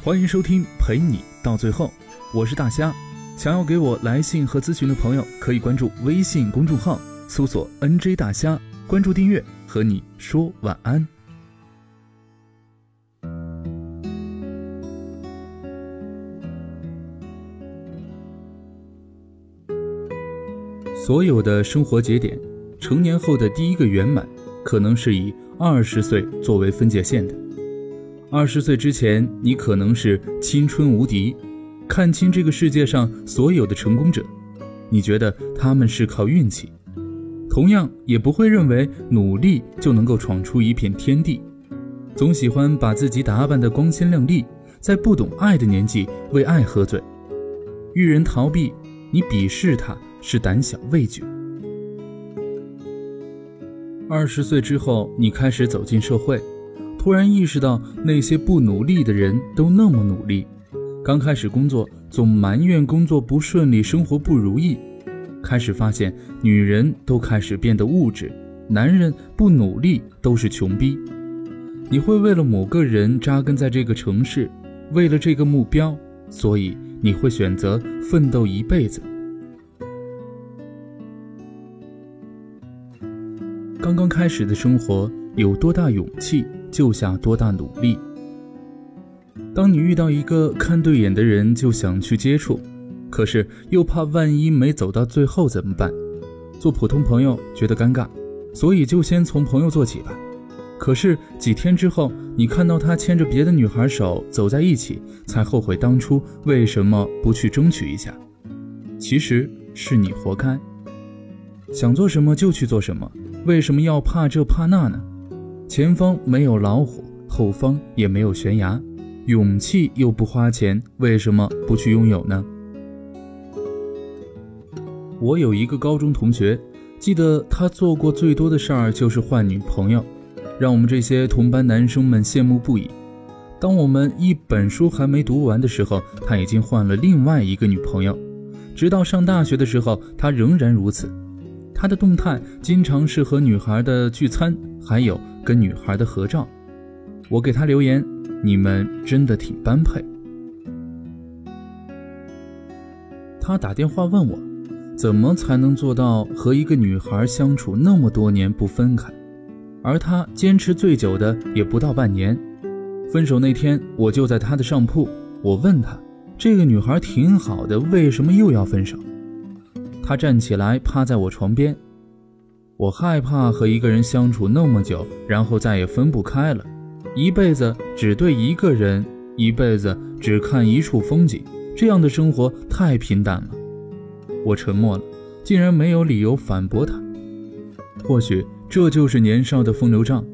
欢迎收听陪你到最后，我是大虾。想要给我来信和咨询的朋友，可以关注微信公众号，搜索 “nj 大虾”，关注订阅，和你说晚安。所有的生活节点，成年后的第一个圆满，可能是以二十岁作为分界线的。二十岁之前，你可能是青春无敌，看清这个世界上所有的成功者，你觉得他们是靠运气，同样也不会认为努力就能够闯出一片天地。总喜欢把自己打扮的光鲜亮丽，在不懂爱的年纪为爱喝醉，遇人逃避，你鄙视他是胆小畏惧。二十岁之后，你开始走进社会。突然意识到那些不努力的人都那么努力，刚开始工作总埋怨工作不顺利、生活不如意，开始发现女人都开始变得物质，男人不努力都是穷逼。你会为了某个人扎根在这个城市，为了这个目标，所以你会选择奋斗一辈子。刚刚开始的生活有多大勇气？就下多大努力。当你遇到一个看对眼的人，就想去接触，可是又怕万一没走到最后怎么办？做普通朋友觉得尴尬，所以就先从朋友做起吧。可是几天之后，你看到他牵着别的女孩手走在一起，才后悔当初为什么不去争取一下。其实是你活该。想做什么就去做什么，为什么要怕这怕那呢？前方没有老虎，后方也没有悬崖，勇气又不花钱，为什么不去拥有呢？我有一个高中同学，记得他做过最多的事儿就是换女朋友，让我们这些同班男生们羡慕不已。当我们一本书还没读完的时候，他已经换了另外一个女朋友，直到上大学的时候，他仍然如此。他的动态经常是和女孩的聚餐，还有跟女孩的合照。我给他留言：“你们真的挺般配。”他打电话问我，怎么才能做到和一个女孩相处那么多年不分开？而他坚持最久的也不到半年。分手那天，我就在他的上铺，我问他：“这个女孩挺好的，为什么又要分手？”他站起来，趴在我床边。我害怕和一个人相处那么久，然后再也分不开了，一辈子只对一个人，一辈子只看一处风景，这样的生活太平淡了。我沉默了，竟然没有理由反驳他。或许这就是年少的风流账，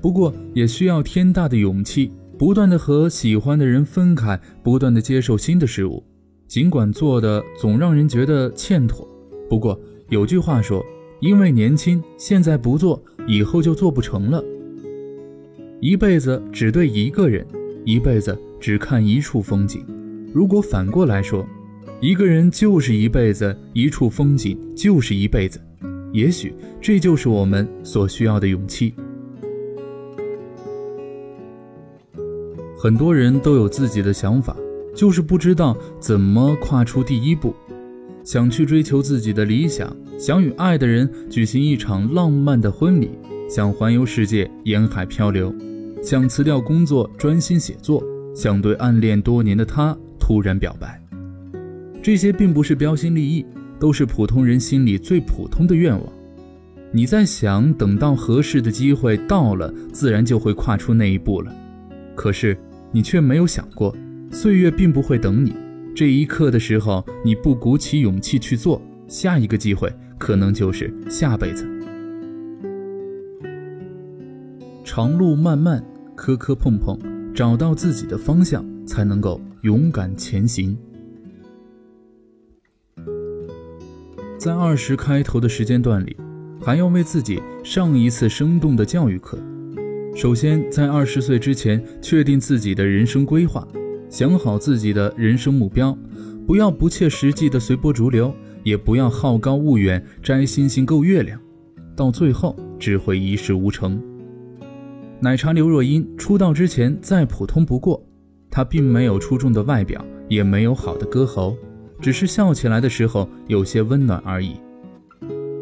不过也需要天大的勇气，不断的和喜欢的人分开，不断的接受新的事物。尽管做的总让人觉得欠妥，不过有句话说：“因为年轻，现在不做，以后就做不成了。”一辈子只对一个人，一辈子只看一处风景。如果反过来说，一个人就是一辈子，一处风景就是一辈子，也许这就是我们所需要的勇气。很多人都有自己的想法。就是不知道怎么跨出第一步，想去追求自己的理想，想与爱的人举行一场浪漫的婚礼，想环游世界，沿海漂流，想辞掉工作专心写作，想对暗恋多年的他突然表白。这些并不是标新立异，都是普通人心里最普通的愿望。你在想，等到合适的机会到了，自然就会跨出那一步了。可是你却没有想过。岁月并不会等你，这一刻的时候，你不鼓起勇气去做，下一个机会可能就是下辈子。长路漫漫，磕磕碰碰，找到自己的方向，才能够勇敢前行。在二十开头的时间段里，还要为自己上一次生动的教育课。首先，在二十岁之前，确定自己的人生规划。想好自己的人生目标，不要不切实际的随波逐流，也不要好高骛远摘星星够月亮，到最后只会一事无成。奶茶刘若英出道之前再普通不过，她并没有出众的外表，也没有好的歌喉，只是笑起来的时候有些温暖而已。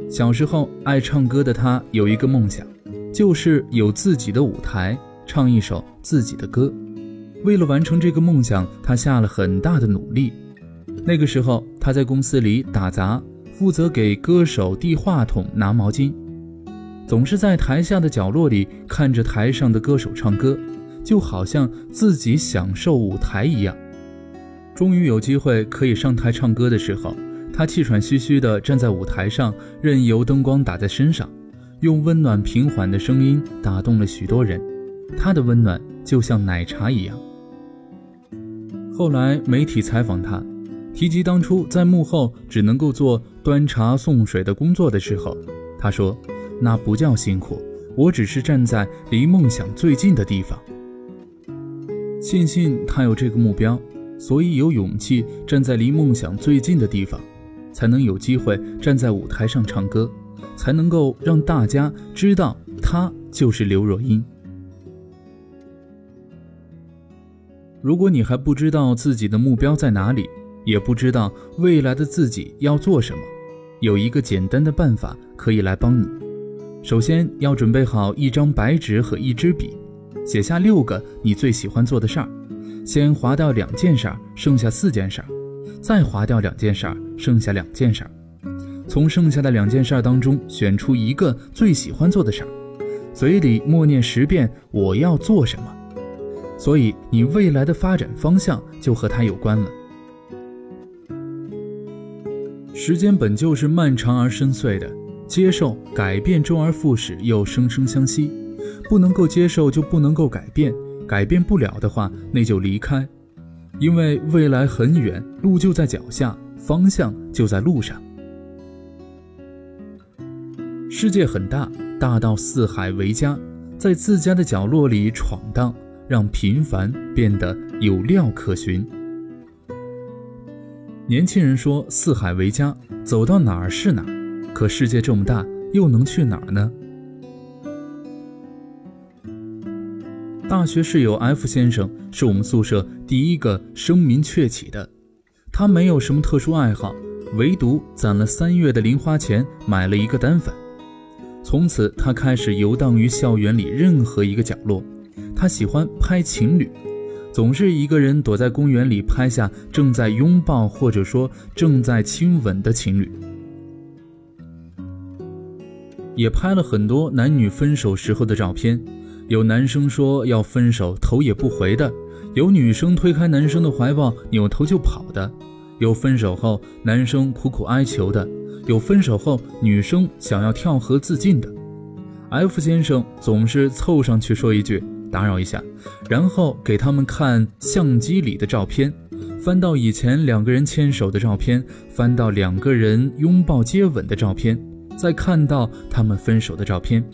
小时候爱唱歌的她有一个梦想，就是有自己的舞台，唱一首自己的歌。为了完成这个梦想，他下了很大的努力。那个时候，他在公司里打杂，负责给歌手递话筒、拿毛巾，总是在台下的角落里看着台上的歌手唱歌，就好像自己享受舞台一样。终于有机会可以上台唱歌的时候，他气喘吁吁地站在舞台上，任由灯光打在身上，用温暖平缓的声音打动了许多人。他的温暖就像奶茶一样。后来媒体采访他，提及当初在幕后只能够做端茶送水的工作的时候，他说：“那不叫辛苦，我只是站在离梦想最近的地方。”庆幸他有这个目标，所以有勇气站在离梦想最近的地方，才能有机会站在舞台上唱歌，才能够让大家知道他就是刘若英。如果你还不知道自己的目标在哪里，也不知道未来的自己要做什么，有一个简单的办法可以来帮你。首先要准备好一张白纸和一支笔，写下六个你最喜欢做的事儿，先划掉两件事儿，剩下四件事儿，再划掉两件事儿，剩下两件事儿。从剩下的两件事儿当中选出一个最喜欢做的事儿，嘴里默念十遍“我要做什么”。所以，你未来的发展方向就和它有关了。时间本就是漫长而深邃的，接受改变周而复始又生生相惜，不能够接受就不能够改变，改变不了的话那就离开，因为未来很远，路就在脚下，方向就在路上。世界很大，大到四海为家，在自家的角落里闯荡。让平凡变得有料可循。年轻人说：“四海为家，走到哪儿是哪儿。”可世界这么大，又能去哪儿呢？大学室友 F 先生是我们宿舍第一个声名鹊起的。他没有什么特殊爱好，唯独攒了三月的零花钱买了一个单反。从此，他开始游荡于校园里任何一个角落。他喜欢拍情侣，总是一个人躲在公园里拍下正在拥抱或者说正在亲吻的情侣，也拍了很多男女分手时候的照片。有男生说要分手头也不回的，有女生推开男生的怀抱扭头就跑的，有分手后男生苦苦哀求的，有分手后女生想要跳河自尽的。F 先生总是凑上去说一句。打扰一下，然后给他们看相机里的照片，翻到以前两个人牵手的照片，翻到两个人拥抱接吻的照片，再看到他们分手的照片。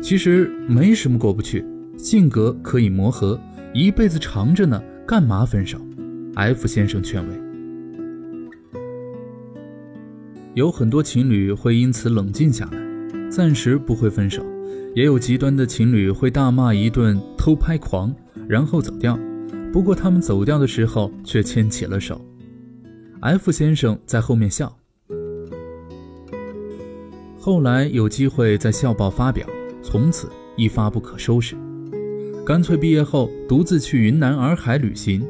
其实没什么过不去，性格可以磨合，一辈子长着呢，干嘛分手？F 先生劝慰。有很多情侣会因此冷静下来，暂时不会分手。也有极端的情侣会大骂一顿偷拍狂，然后走掉。不过他们走掉的时候却牵起了手。F 先生在后面笑。后来有机会在校报发表，从此一发不可收拾。干脆毕业后独自去云南洱海旅行。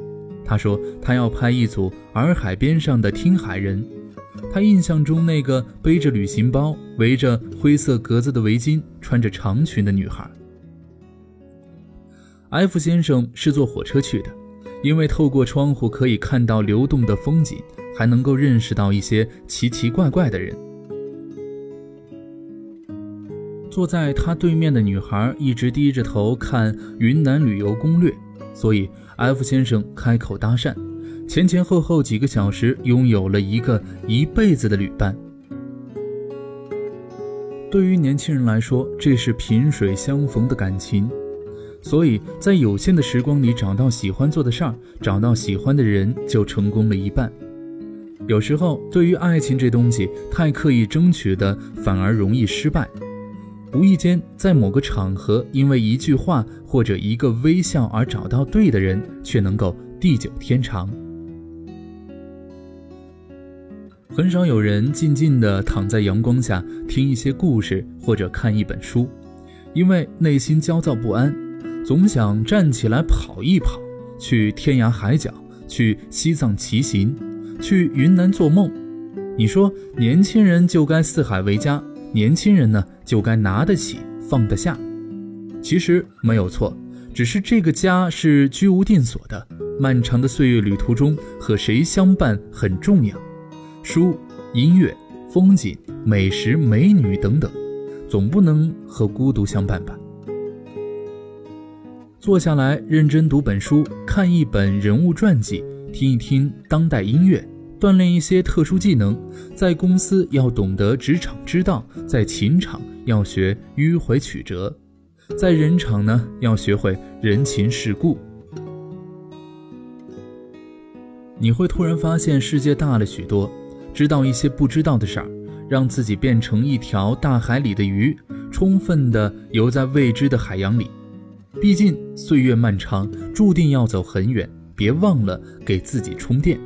他说他要拍一组洱海边上的听海人。他印象中那个背着旅行包、围着灰色格子的围巾、穿着长裙的女孩，F 先生是坐火车去的，因为透过窗户可以看到流动的风景，还能够认识到一些奇奇怪怪的人。坐在他对面的女孩一直低着头看云南旅游攻略，所以 F 先生开口搭讪。前前后后几个小时，拥有了一个一辈子的旅伴。对于年轻人来说，这是萍水相逢的感情，所以在有限的时光里找到喜欢做的事儿，找到喜欢的人，就成功了一半。有时候，对于爱情这东西，太刻意争取的反而容易失败。无意间在某个场合，因为一句话或者一个微笑而找到对的人，却能够地久天长。很少有人静静地躺在阳光下听一些故事或者看一本书，因为内心焦躁不安，总想站起来跑一跑，去天涯海角，去西藏骑行，去云南做梦。你说年轻人就该四海为家，年轻人呢就该拿得起放得下。其实没有错，只是这个家是居无定所的，漫长的岁月旅途中和谁相伴很重要。书、音乐、风景、美食、美女等等，总不能和孤独相伴吧？坐下来认真读本书，看一本人物传记，听一听当代音乐。锻炼一些特殊技能，在公司要懂得职场之道，在情场要学迂回曲折，在人场呢要学会人情世故。你会突然发现世界大了许多，知道一些不知道的事儿，让自己变成一条大海里的鱼，充分的游在未知的海洋里。毕竟岁月漫长，注定要走很远，别忘了给自己充电。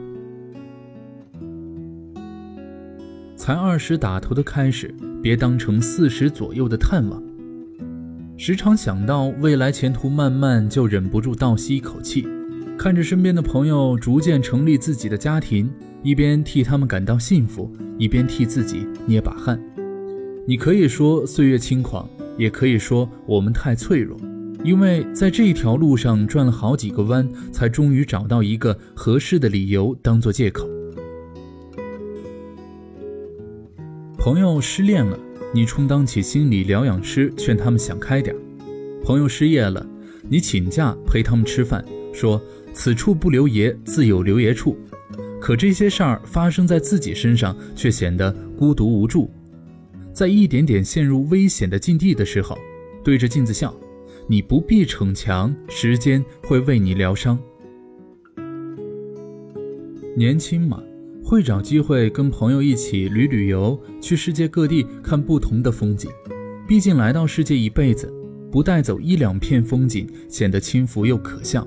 才二十打头的开始，别当成四十左右的探望。时常想到未来前途漫漫，就忍不住倒吸一口气，看着身边的朋友逐渐成立自己的家庭，一边替他们感到幸福，一边替自己捏把汗。你可以说岁月轻狂，也可以说我们太脆弱，因为在这一条路上转了好几个弯，才终于找到一个合适的理由当做借口。朋友失恋了，你充当起心理疗养师，劝他们想开点；朋友失业了，你请假陪他们吃饭，说此处不留爷，自有留爷处。可这些事儿发生在自己身上，却显得孤独无助。在一点点陷入危险的境地的时候，对着镜子笑，你不必逞强，时间会为你疗伤。年轻嘛。会找机会跟朋友一起旅旅游，去世界各地看不同的风景。毕竟来到世界一辈子，不带走一两片风景，显得轻浮又可笑。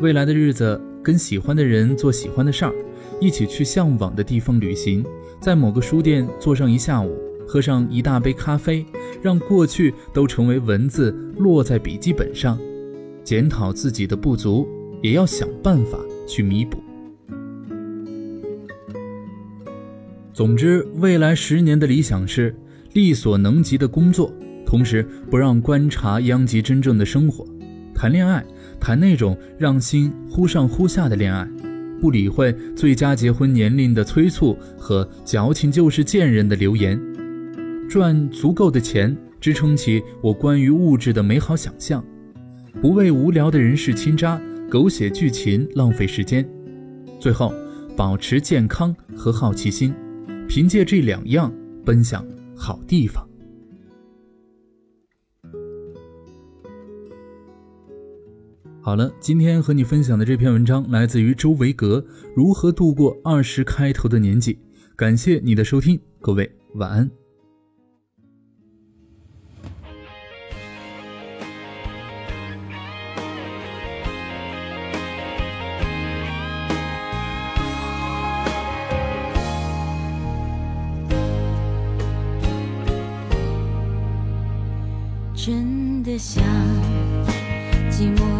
未来的日子，跟喜欢的人做喜欢的事儿，一起去向往的地方旅行，在某个书店坐上一下午，喝上一大杯咖啡，让过去都成为文字落在笔记本上，检讨自己的不足，也要想办法去弥补。总之，未来十年的理想是力所能及的工作，同时不让观察殃及真正的生活。谈恋爱，谈那种让心忽上忽下的恋爱，不理会最佳结婚年龄的催促和矫情就是贱人的流言。赚足够的钱，支撑起我关于物质的美好想象，不为无聊的人事倾轧、狗血剧情浪费时间。最后，保持健康和好奇心。凭借这两样奔向好地方。好了，今天和你分享的这篇文章来自于周维格，《如何度过二十开头的年纪》。感谢你的收听，各位晚安。真的想，寂寞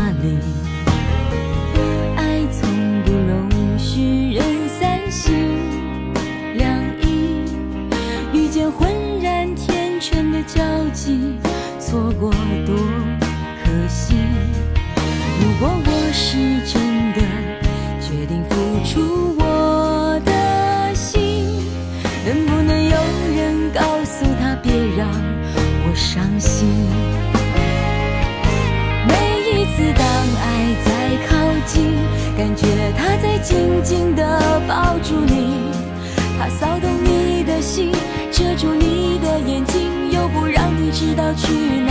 错过多可惜！如果我是真的决定付出我的心，能不能有人告诉他别让我伤心？每一次当爱在靠近。感觉他在紧紧地抱住你，他骚动你的心，遮住你的眼睛，知道去哪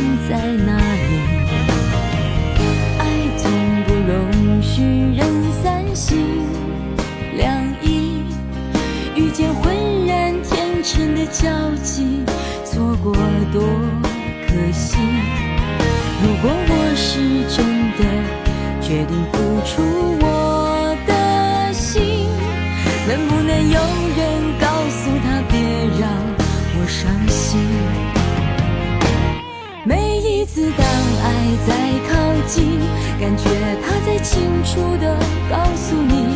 交集，错过多可惜。如果我是真的决定付出我的心，能不能有人告诉他别让我伤心？每一次当爱在靠近，感觉他在清楚地告诉你，